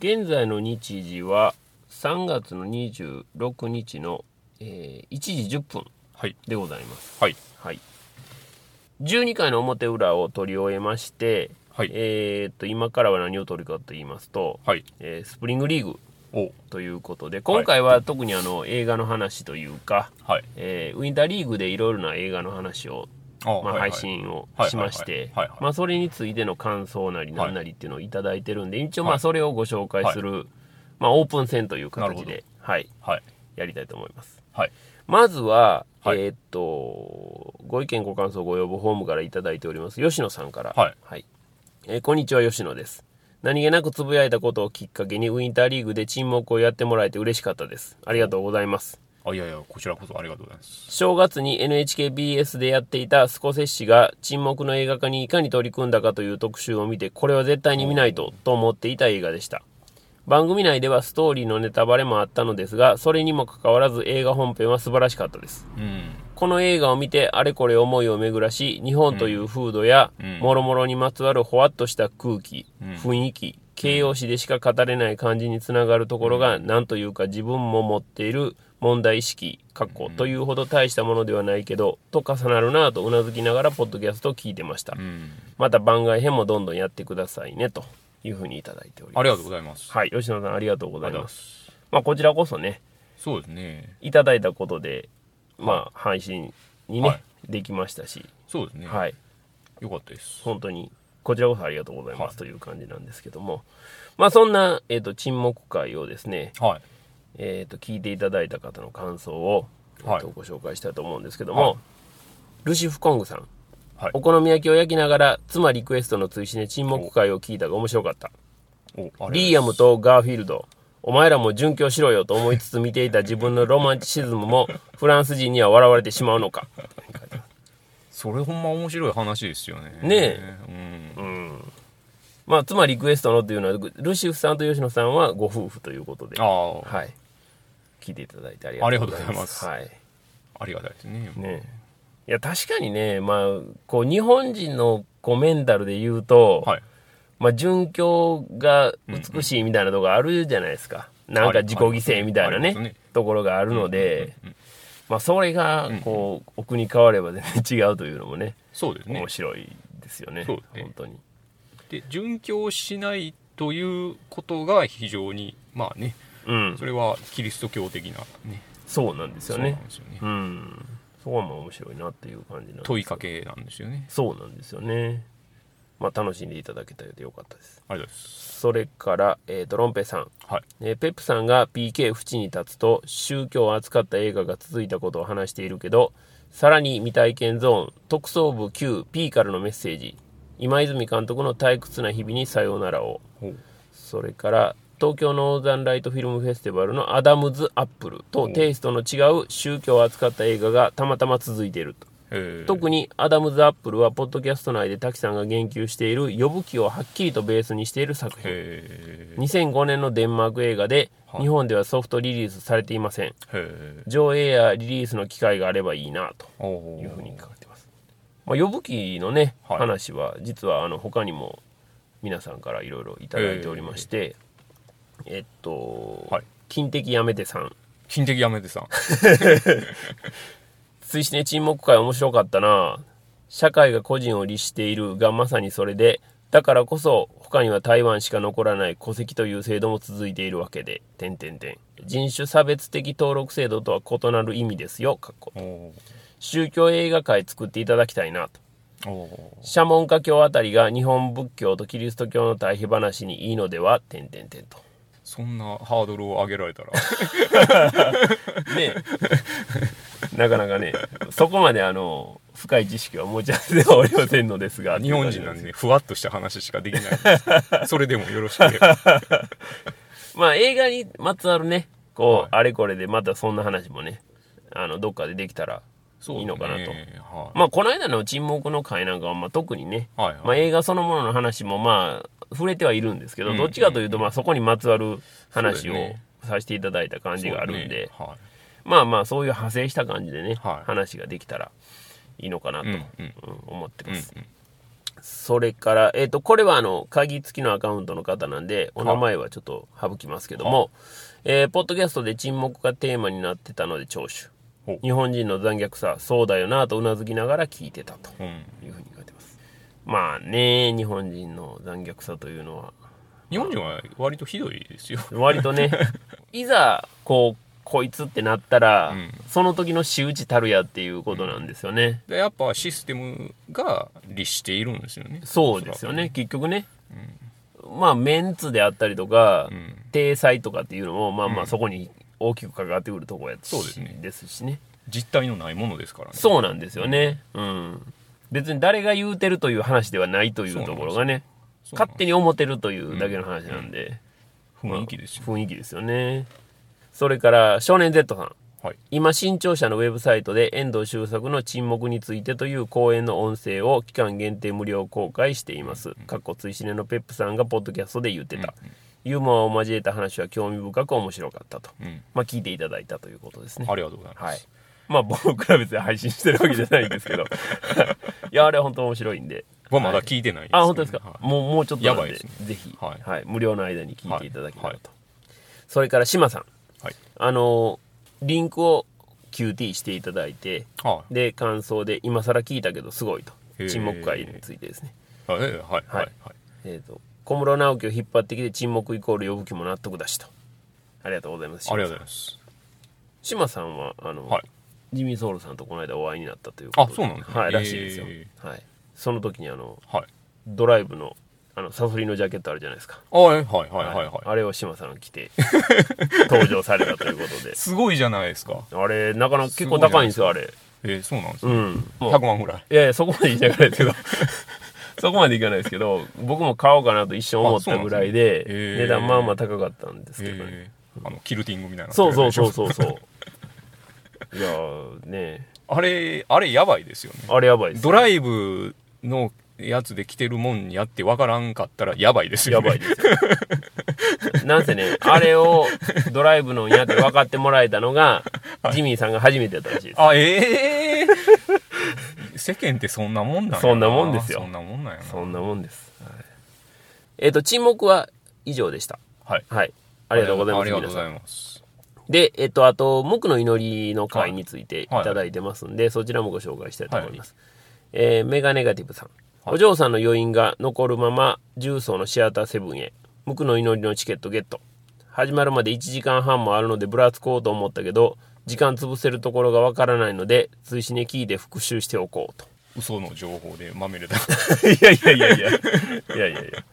現在の日時は3月の26日の、えー1時10分はい。でございます。はい。はい。12回の表裏を取り終えまして、はい。えーっと、今からは何を取るかと言いますと、はい。えースプリングリーグお。ということで、今回は特にあの映画の話というか、はい。えーウィンターリーグでいろいろな映画の話を、まあ、配信をはいしましてはいはいはいはいまあそれについての感想なりなんなりっていうのをいただいてるんで、一応まはい。あそれをご紹介する、まあオープン戦という形なで、はい、はい。やりたいと思います。はい。まずは、はい。えーっと、ご意見ご感想ご要望ホームからいただいております、吉野さんから。はい。えーこんにちは、吉野です。何気なくつぶやいたことをきっかけにウィンターリーグで沈黙をやってもらえて嬉しかったです。ありがとうございます。あいやいやこちらこそありがとうございます。正月に NHKBS でやっていたスコセッシが沈黙の映画化にいかに取り組んだかという特集を見て、これは絶対に見ないとと思っていた映画でした。番組内ではストーリーのネタバレもあったのですが、それにもかかわらず映画本編は素晴らしかったです。うん。この映画を見てあれこれ思いを巡らし、日本という風土や、うん。もろもろにまつわるほわっとした空気、うん。雰囲気、形容詞でしか語れない感じにつながるところが、なんというか自分も持っている問題意識、かっこというほど大したものではないけど、と重なるなぁとうなずきながらポッドキャストを聞いてました。うん。また番外編もどんどんやってくださいね、というふうにいただいております。ありがとうございます。はい、吉野さんありがとうございま。す。まあこちらこそね、そうですね。いただいたことで、まあ配信にね、はい。できましたし、そうですね。はい。よかったです。本当にこちらこそありがとうございます、はい。という感じなんですけども。まあそんな、えー、と沈黙会をですね、はい。えー、と聞いていただいた方の感想を、えーご紹介したいと思うんですけども、はい。ルシフコングさん。はい。お好み焼きを焼きながら妻リクエストの追試で沈黙会を聞いたが面白かった。リーアムとガーフィールド。お前らも殉教しろよと思いつつ見ていた自分のロマンチシズムもフランス人には笑われてしまうのかそれほんま面白い話ですよね。ねうん。まあ妻リクエストのというのはルシフさんと吉野さんはご夫婦ということで。ああ。はい。聞いていただいてありがとうございます。あはい。ありがたいですね。ねいや、確かにね、まあ、こう、日本人のこうメンタルで言うと、はい。まあ、殉教が美しいみたいなとこあるじゃないですか。なんか自己犠牲みたいなねね。ところがあるので、まあ、それが、こう、奥に変われば全然違うというのもね、そうですね面白いですよね。そうですね本当に。で殉教しないということが非常にまあねうんそ。れはキリスト教的なねそうなんですよそうなねん。ですよねうん。そこはまあ面白いなっていう感じなんです問いかけなんですよねそうなんですよね。まあ、楽しんでいただけたようでよかったです。ありがとうございます。それから、えー、とロンペさん、はい。えーペップさんが PK 淵に立つと宗教を扱った映画が続いたことを話しているけどさらに未体験ゾーン特捜部 9P からのメッセージ。今泉監督の退屈な日々にさようならを。それから東京ノーザンライトフィルムフェスティバルのアダムズ・アップルとテイストの違う宗教を扱った映画がたまたま続いていると。えー特にアダムズ・アップルはポッドキャスト内で滝さんが言及しているヨブ記をはっきりとベースにしている作品。へー。2005年のデンマーク映画ではい。日本ではソフトリリースされていません。へ上映やリリースの機会があればいいなというふうに書かれてます、まあ、ヨブ記のね、はい。話は実はあの他にも皆さんからいろいろいただいておりましてえっと、はい。金的やめてさん。金的やめてさん 追試ね沈黙会面白かったな。社会が個人を律しているがまさにそれで。だからこそ他には台湾しか残らない戸籍という制度も続いているわけで。点々点人種差別的登録制度とは異なる意味ですよ。かっこ。宗教映画界作っていただきたいなと。シャモンカ教あたりが日本仏教とキリスト教の対比話にいいのでは？点々点と。そんなハードルを上げられたら。ねなかなかねそこまであの深い知識は持ち合わせではおりませんのですが日本人なんでねふわっとした話しかできない。それでもよろしければまあ映画にまつわるねこう、はい。あれこれでまたそんな話もねあのどっかでできたらいいのかなと、ねはい。まあこの間の沈黙の回なんかはまあ特にね、はいはい。まあ、映画そのものの話もまあ触れてはいるんですけど、うんどっちかというとまあそこにまつわる話をさせていただいた感じがあるんで、ね。はいまあまあそういう派生した感じでね、はい話ができたらいいのかなと、うんうんうん思ってます、それから、えっ、と、これはあの、鍵付きのアカウントの方なんで、お名前はちょっと省きますけども、えーポッドキャストで沈黙がテーマになってたので聴取ほ。日本人の残虐さ、そうだよなとうなずきながら聞いてたとうん。いうふうに書いてます。まあね、日本人の残虐さというのは、日本人は割とひどいですよ。割とね、いざ、こう、こいつってなったら、うんその時の仕打ちたるやっていうことなんですよね。でやっぱシステムが律しているんですよね。そうですよね、結局ね。まあ、メンツであったりとか、うん。体裁とかっていうのも、まあまあ、うんそこに大きく関わってくるところやしそうですねですしね。実体のないものですからね。そうなんですよね。うん。別に誰が言うてるという話ではないというところがね、勝手に思ってるというだけの話なんで、雰囲気ですよ。雰囲気ですよね。それから、少年 Z さん。はい。今、新潮社のウェブサイトで遠藤周作の沈黙についてという講演の音声を期間限定無料公開しています。かっこ追試ねのペップさんがポッドキャストで言ってた。ユーモアを交えた話は興味深く面白かったと。うん。まあ、聞いていただいたということですね。ありがとうございます。はい。まあ、僕ら別に配信してるわけじゃないんですけど。いや、あれは本当面白いんで。はまだ聞いてないですけどあ、本当ですか？はいもう、もうちょっとやばいですねぜひ、ははいい、無料の間に聞いていただけたらと。はいそれから、島さん。はい。あの、リンクを QT していただいて、はで、感想で、今更聞いたけどすごいと沈黙会についてですね。い。はい。はい。はい。はい。えっ、と、小室直樹を引っ張ってきて沈黙イコール呼ぶ気も納得だしと。ありがとうございます。ありがとうございま。ますす。島さんは、あの、はい。ジミー・ソウルさんとこの間お会いになったということで。あそうなんですねはい、らしいですよ。へはい。その時にあの、はい。ドライブの、あの、サソリのジャケットあるじゃないですか。あはい。はい。はい。はい。はい。あれを島さんが着て、登場されたということで。すごいじゃないですか。あれ、なかなか結構高いんですよ、あれ。えー、そうなんですね。うん。もう100万ぐらい。いやいや、そこまでいかないですけど、そこまでいかないですけど、僕も買おうかなと一瞬思ったぐらいで、ですねへー値段まあまあ高かったんですけどね。えー、あの、キルティングみたいな。そうそうそうそうそう。いやーねあれ、あれやばいですよね。あれやばいです。ドライブのやつで着てるもんやってわからんかったらやばいですよね。やばいですよ。なんせね、あれをドライブのやって分かってもらえたのが、ジミーさんが初めてやったらしいです。あ、ええ世間ってそんなもんなんやそんなもんですよそんなもんなんやな。そんなもんです。はいえっ、と、沈黙は以上でした。はい。はい。ありがとうございます。ありがとうございます。で、えっと、あと、無垢の祈りの会についていただいてますんで、そちらもご紹介したいと思います。えーメガネガティブさん。はいお嬢さんの余韻が残るまま、重曹のシアターセブンへ、無垢の祈りのチケットゲット。始まるまで1時間半もあるので、ぶらつこうと思ったけど、時間潰せるところがわからないので、追試に聞いて復習しておこうと。嘘の情報でまみれた。いやいやいやいや。いやいやいや。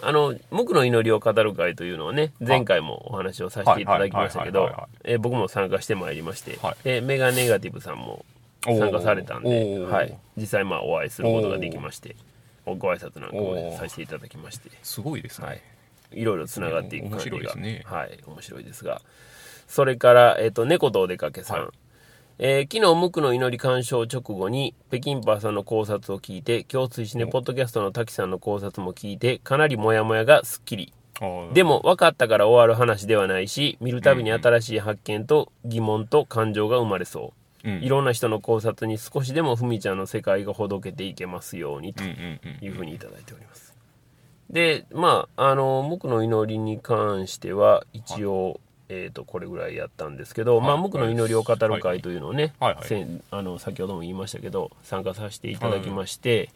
あの、無垢の祈りを語る会というのをね、前回もお話をさせていただきましたけど僕も参加してまいりましてはい、でメガネガティブさんも参加されたんおで、ー。はい、実際まあお会いすることができまして、ご挨拶なんかもさせていただきまして、すごいですね。はい、いろいろつながっていく感じ面白いが、ですね。はい、面白いですが、それから、えっ、と、猫とお出かけさん。はい。えー昨日、無垢の祈り鑑賞直後に、北京パーさんの考察を聞いて、今日追試ね、ポッドキャストの滝さんの考察も聞いて、かなりモヤモヤがすっきり。でも、分かったから終わる話ではないし、見るたびに新しい発見と疑問と感情が生まれそう。うん。いろんな人の考察に少しでもふみちゃんの世界がほどけていけますようにと。いうふうにいただいております。で、まあ、あの、無垢の祈りに関しては、一応、えっ、と、これぐらいやったんですけど、まあ、はい。無垢の祈りを語る会というのをね、はい。あの、先ほども言いましたけど、参加させていただきまして、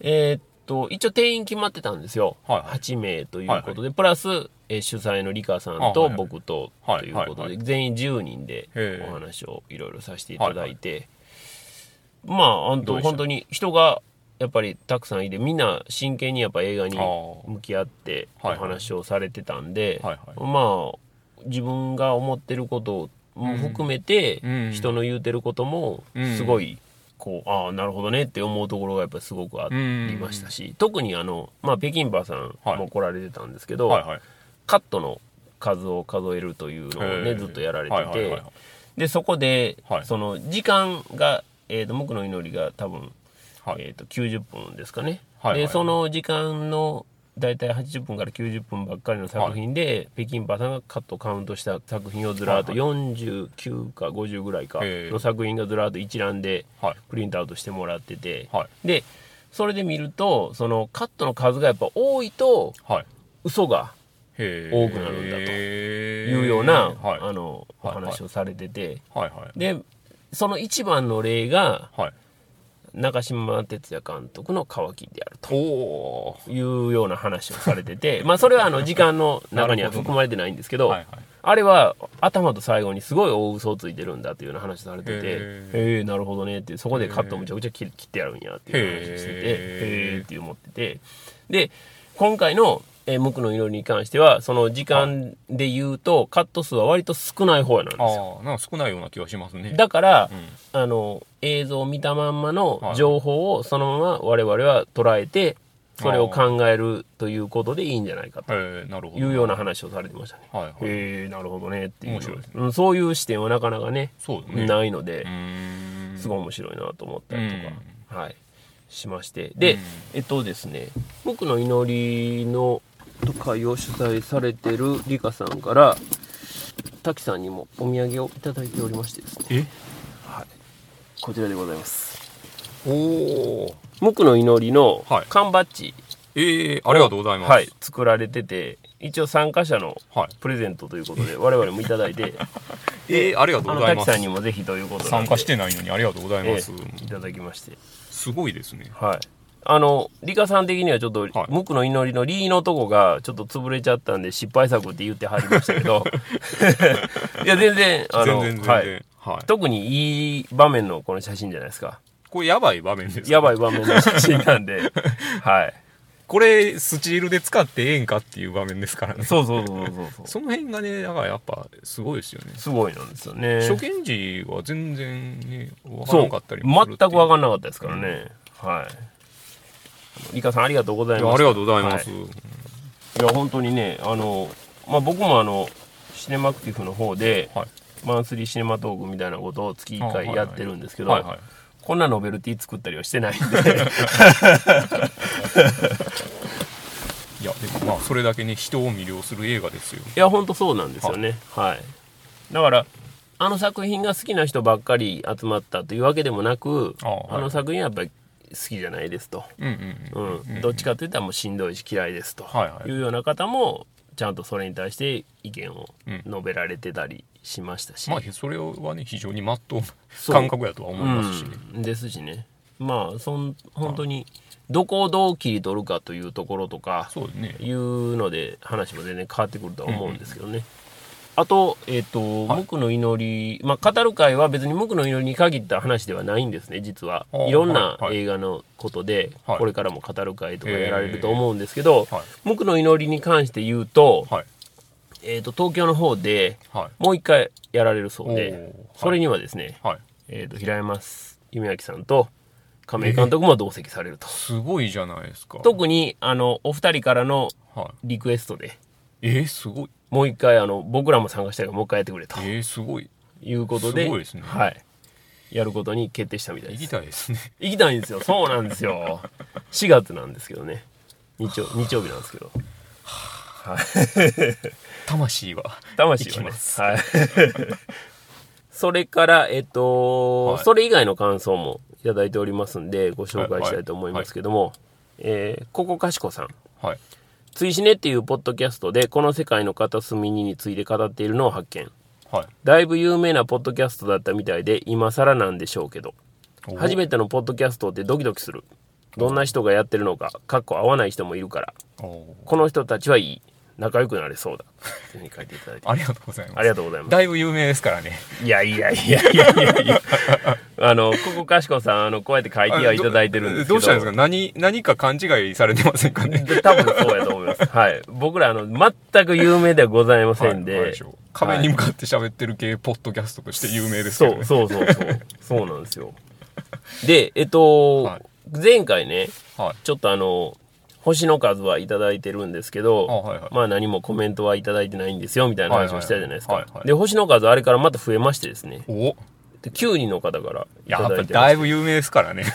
えっと、一応定員決まってたんですよ。はいはい。8名ということで、プラス、えー主催のリカさんと僕とはいということで、全員10人でお話をいろいろさせていただいて、まあ、本当本当に人がやっぱりたくさんいて、みんな真剣にやっぱ映画に向き合ってお話をされてたんで、はいはい。まあ、自分が思ってることも含めて、うん。人の言うてることもうん。すごい、こう、ああ、なるほどねって思うところがやっぱりすごくありましたし、特にあの、まあ、北京バーさんも来られてたんですけど、はいはい。カットの数を数えるというのをね、ずっとやられてはいはいはいてはい、で、そこでは、い。その、時間が、えっ、と、無垢の祈りが多分、はい。えっ、と、90分ですかね。はいはい。で、その時間の、だいたい80分から90分ばっかりの作品で、北京パーさんがカットカウントした作品をずらーっとはい49か50ぐらいかの作品がずらーっと一覧ではい。プリントアウトしてもらってて、はい。で、それで見ると、そのカットの数がやっぱ多いと、はい。嘘がへ多くなるんだとというような、はい。あの、おはい話をされてて、はい。はい。で、その一番の例が、はい。中島哲也監督の乾きであると。いうような話をされてて、まあそれはあの時間の中には含まれてないんですけど、はいはい。あれは頭と最後にすごい大嘘をついてるんだというような話されてて、へへえなるほどねって、そこでカットをむちゃくちゃ切切ってやるんやっていう話をしてて、へえって思ってて、で、今回の、えー、無垢の祈りに関しては、その時間で言うと、カット数は割と少ない方なんですよ。ああ、なんか少ないような気がしますね。だから、うん。あの、映像を見たまんまのはい情報をそのまま我々は捉えて、それを考えるということでいいんじゃないかと。いうような話をされてましたね。はいはい。へえなるほどねっていう面白いですうんそういう視点はなかなかねそうですね。ないので。すごい面白いなと思ったりとか、はい、しましてで、うんえっとですね僕の祈りの会を主催されてるリカさんから滝さんにもお土産をいただいておりましてですね、え？はい、こちらでございますおお。僕の祈りのはい缶バッジええー、ありがとうございます。はい、作られてて一応参加者のはい。プレゼントということで我々もいただいて えー、ありがとあの滝うございます。さんにもぜひということで参加してないのにありがとうございます。ええいただきましてすごいですね。はいあのリカさん的にはちょっと、はい。無垢の祈りのリーのとこがちょっと潰れちゃったんで失敗作って言ってはりましたけど。いや全然あの全然全然。ははい。い。特にいい場面のこの写真じゃないですか。これやばい場面ですかやばい場面の写真なんで。はい。これスチールで使ってええんかっていう場面ですからね。そうそうそうそうそう。その辺がね、だからやっぱすごいですよね。すごいなんですよね。初見時は全然ね、わからそうなかったり全く分かんんなかったですからね、はいリカさんありがとうございます。りがとうございます。い。や本当にねあの、まあ、僕もあのシネマクティフの方で、はい。マンスリーシネマトークみたいなことを月1はいはい回やってるんですけど、はいはい。こんなノベルティ作ったりはしてないんで。いや、でもまあ、それだけね、人を魅了する映画ですよ。いや本当そうなんですよね。はい、だからあの作品が好きな人ばっかり集まったというわけでもなくあはい。あの作品はやっぱり好きじゃないですと、うんうんううん。ん、どっちかといったらもうしんどいし嫌いですと。はいうような方もちゃんとそれに対して意見をうん。述べられてたりしましたし、まあ、それはね、非常にまっとう。感覚やとは思いますし。ね。うん、ですしね。まあそん本当にどこをどう切り取るかというところとかそうですね。いうので話も全然変わってくるとは思うんですけどね、あとえっ、と「無垢の祈り」まあ語る会は別に無垢の祈りに限った話ではないんですね実はいろんなはいはい映画のことで、はいこれからも語る会とかやられると思うんですけどはい。「無垢の祈り」に関して言うと,、はい。えー、と東京の方ではい。もう一回やられるそうでそれにはですね、はい。えー、と平山夢明さんと亀井監督も同席されると、すごいじゃないですか。特にあのお二人からのはい。リクエストでえー、すごい。もう一回あの僕らも参加したいからもう一回やってくれと。えー、すごい。いうことですごいですね。はい、やることに決定したみたい行きですたいですね。行きたいんですよ。そうなんですよ。4月なんですけどね。日曜日曜日なんですけど。魂は。魂はね。はい。それからえっと、はい。それ以外の感想もいただいておりますんでご紹介したいと思いますけども、えーここかしこさん。はい。ついしねっていうポッドキャストでこの世界の片隅にについて語っているのを発見。はい。だいぶ有名なポッドキャストだったみたいで今更なんでしょうけど。お初めてのポッドキャストってドキドキする。どんな人がやってるのかかっこ合わない人もいるから。おこの人たちはいい仲良くなれそうだ。というふうに書いていただいて。ありがとうございます。ありがとうございます。だいぶ有名ですからね。いやいやいやいやいやいや。あのここかしこさんあのこうやって書いてはいただいてるんですけど。どうしたんですか？何、何か勘違いされてませんかね？で多分そうやと思います。はい。僕らあの全く有名ではございませんで、はいはい壁に向かって喋ってる系、ポッドキャストとして有名ですけど、ね。そうそうそうそう。そうなんですよ。でえっと、はい。前回ねはい。ちょっとあの星の数はいただいてるんですけど、あはいはい。まあ何もコメントはいただいてないんですよみたいな話をしたじゃないですか、はいはい。はいで星の数あれからまた増えましてですね。お。で9人の方からいただいてだいぶ有名ですからね。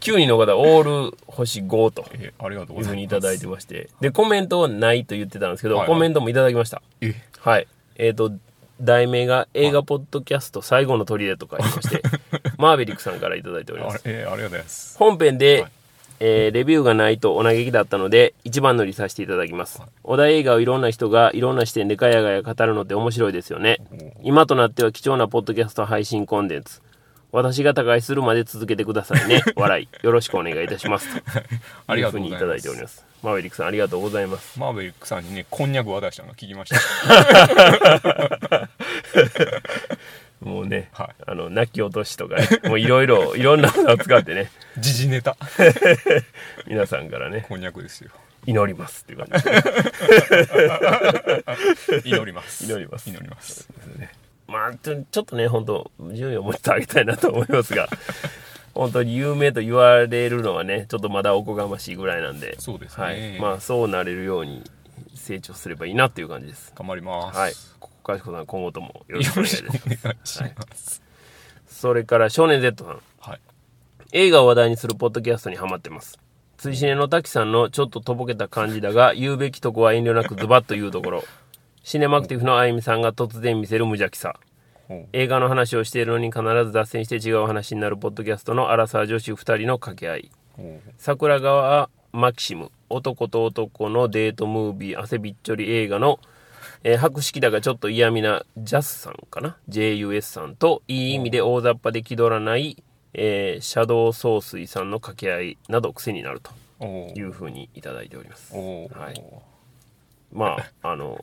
9人の方オール星5とえありがとういうふうございます。にいただいてまして。でコメントはないと言ってたんですけど、はいはい。コメントもいただきました。え。はい。えっ、と題名が映画ポッドキャスト最後の砦と書いてまして、マーベリックさんからいただいております。あれえーありがとうございます。本編で、はいえーレビューがないとお嘆きだったので一番乗りさせていただきます、お題映画をいろんな人がいろんな視点でガヤガヤ語るのって面白いですよね。今となっては貴重なポッドキャスト配信コンテンツ。私が他界するまで続けてくださいね。笑い。よろしくお願いいたします。と ありいうふうにいたがとうございますだいております。マーベリックさんありがとうございます。マーベリックさんにね、こんにゃく渡したの聞きました。もうね、はいあの泣き落としとかねもういろいろ いろんなものを使ってね時事ネタ。皆さんからねこんにゃくですよ。祈りますっていう感じで 祈ります。祈ります祈ります。まあちょちょっとね本当順位をもうちょっと上げたいなと思いますが本当に有名と言われるのはねちょっとまだおこがましいぐらいなんでそうですねはい、まあそうなれるように成長すればいいなっていう感じです頑張ります。はいかしこさん今後ともよろよしくお願いします。願い。それから少年 Z さん。はい。映画を話題にするポッドキャストにハマってます。追試ねの滝さんのちょっととぼけた感じだが言うべきとこは遠慮なくズバッと言うところ。シネマクティフのあゆみさんが突然見せる無邪気さ。映画の話をしているのに必ず脱線して違う話になるポッドキャストのアラサー女子2人の掛け合い。桜川マキシム男と男のデートムービー汗びっちょり映画の、えー博識だがちょっと嫌味なジャスさんかな？JUS さんといい意味で大雑把で気取らない、えーシャドウ総帥さんの掛け合いなど癖になるというふうにいただいております。はい。まああの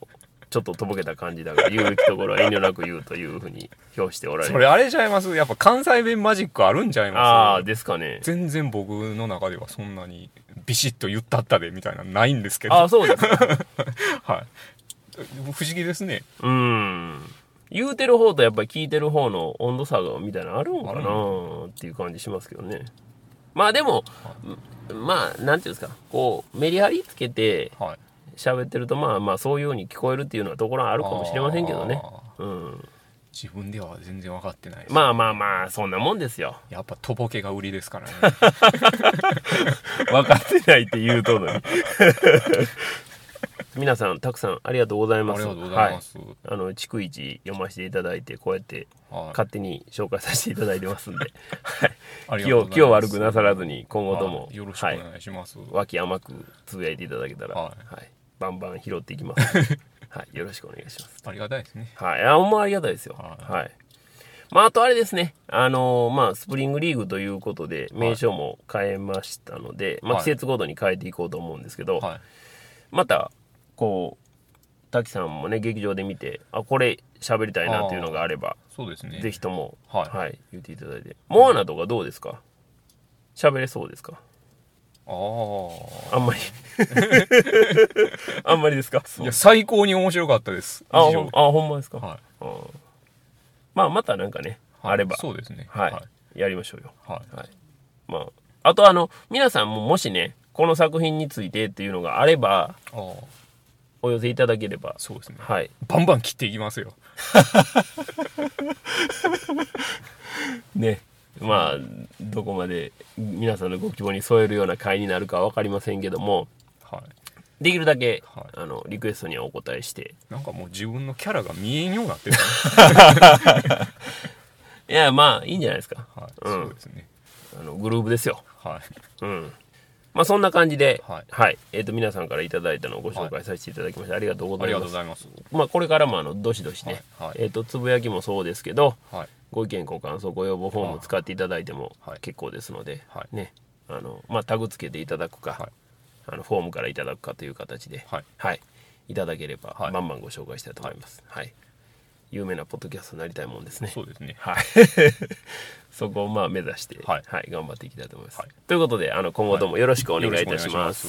ちょっととぼけた感じだが言うべきところは遠慮なく言うというふうに表しておられるそれあれちゃいます？やっぱ関西弁マジックあるんちゃいます？ああですかね。全然僕の中ではそんなにビシッと言ったったでみたいなのないんですけど。ああそうですか。はい不思議ですね。うん。言うてる方とやっぱり聞いてる方の温度差がみたいなのあるんかなっていう感じしますけどね。まあでもまあなんていうんですか。こうメリハリつけてはい。喋ってるとまあまあそういうように聞こえるっていうのはところはあるかもしれませんけどね。うん。自分では全然分かってないまあまあまあそんなもんですよ。やっぱとぼけが売りですからね。分かってないって言うとんのに皆さんたくさんありがとうございます。ありがとうございます、はい、あの逐一読ませていただいてこうやってはい。勝手に紹介させていただいてますんで、はい、気を気を悪くなさらずに今後とも、はい。よろしくおはい、願いします、脇甘くつぶやいていただけたら、ははい。いバンバン拾っていきます。はい、よろしくお願いします。ありがたいですね。はい、あほんまありがたいですよ。は。はい。まあ、あとあれですね、あのーまあ、スプリングリーグということで、名称も変えましたので、まあ、はい。季節ごとに変えていこうと思うんですけど、はい。また、こう、滝さんもね、劇場で見て、あ、これ喋りたいなっていうのがあれば、そうですね。ぜひとも、はい。言っていただいて。モアナとかどうですか？喋れそうですか？あああんまり。あんまりですか？いや最高に面白かったです。あ、ほんあほんまですか、はうんまあ、またなんかね、いあれば、そうですね。はい、はい。やりましょうよ。はい。はい。まあ、あとあの、皆さんももしね、この作品についてっていうのがあれば、ああお寄せいただければ、そうですね。はい。バンバン切っていきますよ。ね。まあ、どこまで皆さんのご希望に添えるような回になるかは分かりませんけども、はい。できるだけ、はい。あの、リクエストにはお答えして、なんかもう自分のキャラが見えんようになってる。いや、まあ、いいんじゃないですか。はい、うん。そうですね。あの、グループですよ。はい。うん。まあ、そんな感じで、はい。えっ、と、皆さんからいただいたのをご紹介させていただきまして、ありがとうござありいます。がとうございます。まあ、これからも、あの、どしどしね、はい。はい。えっ、と、つぶやきもそうですけど、はい。ご意見、ご感想、ご要望フォーム使っていただいてもはい。結構ですので、はい。ね、あの、まあ、タグつけていただくか、はい。あの、フォームからいただくかという形で、はい。はい、いただければ、はい。バンバンご紹介したいと思います。はい。有名なポッドキャストになりたいもんですね。そうですねはい。そこをまあ目指して、ははいい、頑張っていきたいと思います。はいということで、あの、今後ともよろしくお願いいたします